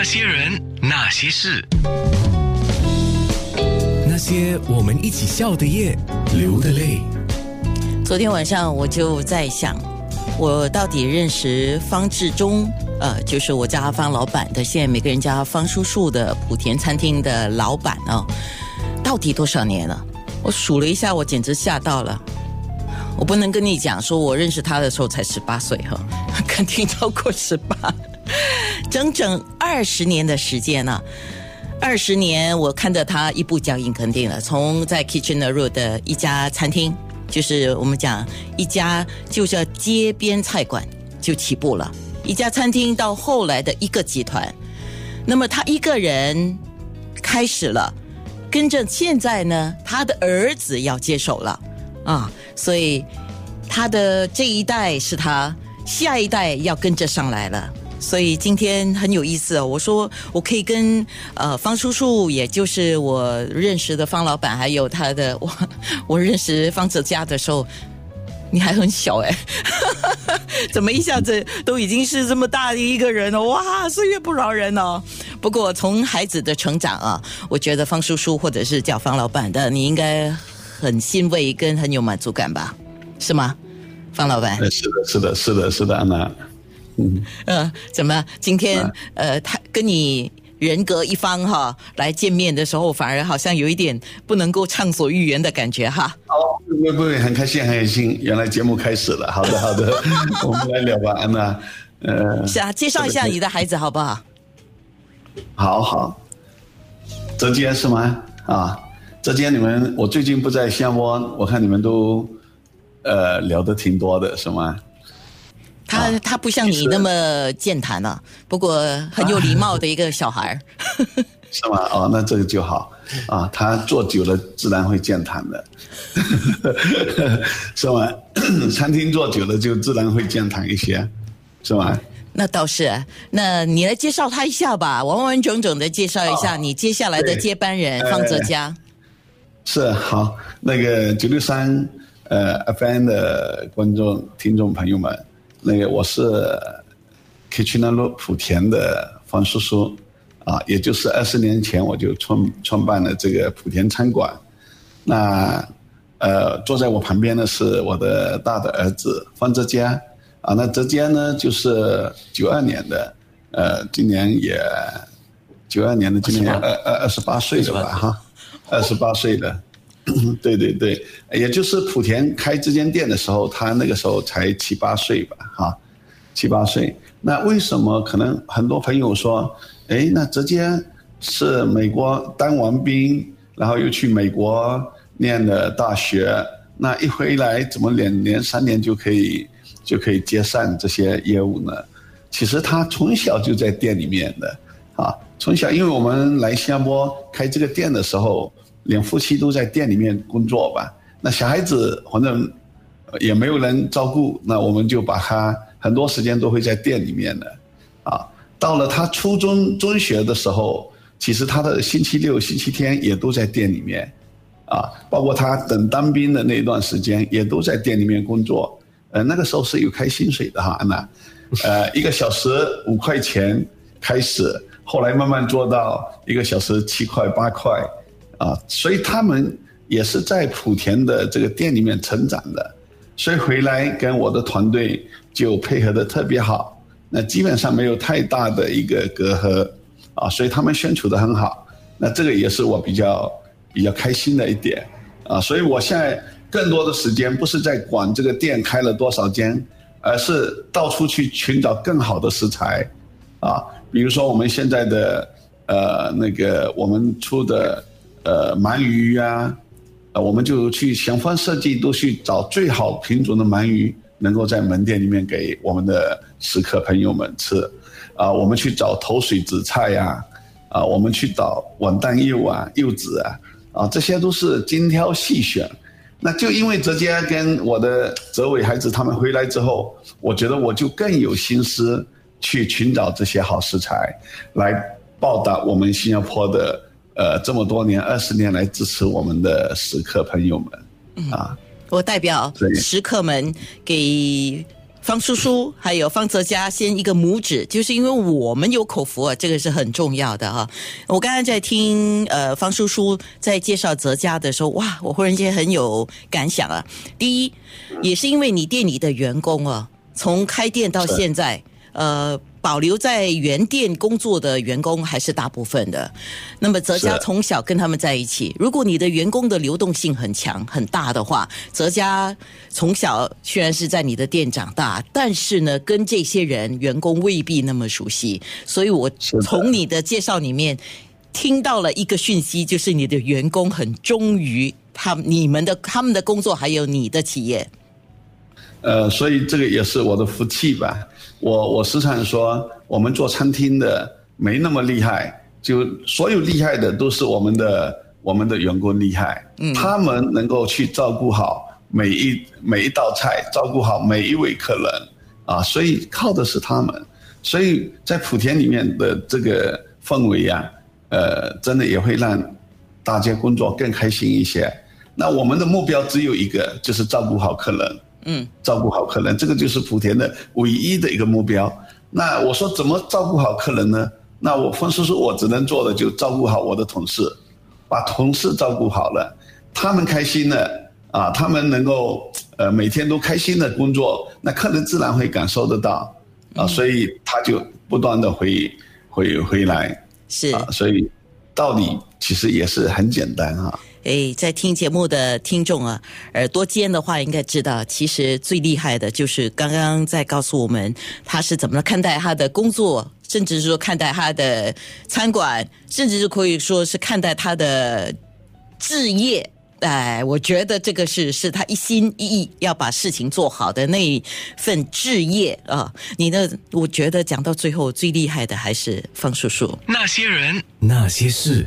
那些人，那些事，那些我们一起笑的夜，流的泪。昨天晚上我就在想，我到底认识方志忠，呃，就是我叫他方老板的，现在每个人叫他方叔叔的莆田餐厅的老板哦，到底多少年了？我数了一下，我简直吓到了。我不能跟你讲说，我认识他的时候才十八岁哈，肯定超过十八，整整二十年的时间呢。二十年，我看着他一步脚印，肯定了。从在 Kitchener Road 的一家餐厅，就是我们讲一家就叫街边菜馆就起步了，一家餐厅到后来的一个集团。那么他一个人开始了，跟着现在呢，他的儿子要接手了啊。所以，他的这一代是他下一代要跟着上来了。所以今天很有意思哦。我说我可以跟呃方叔叔，也就是我认识的方老板，还有他的我 我认识方泽家的时候，你还很小哎，怎么一下子都已经是这么大的一个人了？哇，岁月不饶人哦。不过从孩子的成长啊，我觉得方叔叔或者是叫方老板的，你应该。很欣慰跟很有满足感吧，是吗，方老板？是的，是的，是的，是的，安娜。嗯，呃，怎么今天呃，他跟你人格一方哈来见面的时候，反而好像有一点不能够畅所欲言的感觉哈？哦，不不，很开心，很开心。原来节目开始了，好的，好的，我们来聊吧，安娜。呃，是啊，介绍一下你的孩子好不好？好好，浙江是吗？啊。浙江你们，我最近不在新加坡，我看你们都，呃，聊的挺多的，是吗？他他不像你那么健谈啊，不过很有礼貌的一个小孩 是吗？哦，那这个就好啊。他坐久了自然会健谈的，是吗？餐厅坐久了就自然会健谈一些，是吗？那倒是，那你来介绍他一下吧，完完整整的介绍一下你接下来的接班人方泽佳。是好，那个九六三呃 FM 的观众听众朋友们，那个我是 Kitchener 路莆田的方叔叔，啊，也就是二十年前我就创创办了这个莆田餐馆，那呃坐在我旁边的是我的大的儿子方泽佳，啊，那泽佳呢就是九二年的，呃，今年也九二年的今年二二二十八岁了吧哈。二十八。岁的，对对对，也就是莆田开这间店的时候，他那个时候才七八岁吧，哈，七八岁。那为什么可能很多朋友说，哎，那直接是美国当完兵，然后又去美国念的大学，那一回来怎么两年三年就可以就可以接上这些业务呢？其实他从小就在店里面的，啊，从小因为我们来新加坡开这个店的时候。连夫妻都在店里面工作吧，那小孩子反正也没有人照顾，那我们就把他很多时间都会在店里面的，啊，到了他初中中学的时候，其实他的星期六、星期天也都在店里面，啊，包括他等当兵的那一段时间也都在店里面工作，呃，那个时候是有开薪水的哈，安娜，呃，一个小时五块钱开始，后来慢慢做到一个小时七块八块。啊，所以他们也是在莆田的这个店里面成长的，所以回来跟我的团队就配合的特别好，那基本上没有太大的一个隔阂，啊，所以他们相处的很好，那这个也是我比较比较开心的一点，啊，所以我现在更多的时间不是在管这个店开了多少间，而是到处去寻找更好的食材，啊，比如说我们现在的呃那个我们出的。呃，鳗鱼呀，啊，我们就去想方设计，都去找最好品种的鳗鱼，能够在门店里面给我们的食客朋友们吃。啊，我们去找头水紫菜呀，啊，我们去找碗蛋柚啊、柚子啊，啊，这些都是精挑细选。那就因为泽杰跟我的泽伟孩子他们回来之后，我觉得我就更有心思去寻找这些好食材，来报答我们新加坡的。呃，这么多年，二十年来支持我们的食客朋友们，啊，我代表食客们给方叔叔还有方泽佳先一个拇指，就是因为我们有口福啊，这个是很重要的哈。我刚刚在听呃方叔叔在介绍泽佳的时候，哇，我忽然间很有感想啊。第一，也是因为你店里的员工啊，从开店到现在，呃。保留在原店工作的员工还是大部分的，那么泽家从小跟他们在一起。如果你的员工的流动性很强很大的话，泽家从小虽然是在你的店长大，但是呢，跟这些人员工未必那么熟悉。所以我从你的介绍里面听到了一个讯息，就是你的员工很忠于他你们的他们的工作，还有你的企业。呃，所以这个也是我的福气吧。我我时常说，我们做餐厅的没那么厉害，就所有厉害的都是我们的我们的员工厉害。嗯，他们能够去照顾好每一每一道菜，照顾好每一位客人啊，所以靠的是他们。所以在莆田里面的这个氛围呀，呃，真的也会让大家工作更开心一些。那我们的目标只有一个，就是照顾好客人。嗯，照顾好客人，这个就是莆田的唯一的一个目标。那我说怎么照顾好客人呢？那我方叔叔，我只能做的就照顾好我的同事，把同事照顾好了，他们开心了啊，他们能够呃每天都开心的工作，那客人自然会感受得到啊，所以他就不断的回回回来，是啊，所以道理其实也是很简单啊。哎，在听节目的听众啊，耳朵尖的话应该知道，其实最厉害的就是刚刚在告诉我们他是怎么看待他的工作，甚至是说看待他的餐馆，甚至是可以说是看待他的置业。哎，我觉得这个是是他一心一意要把事情做好的那一份置业啊。你的，我觉得讲到最后最厉害的还是方叔叔。那些人，那些事。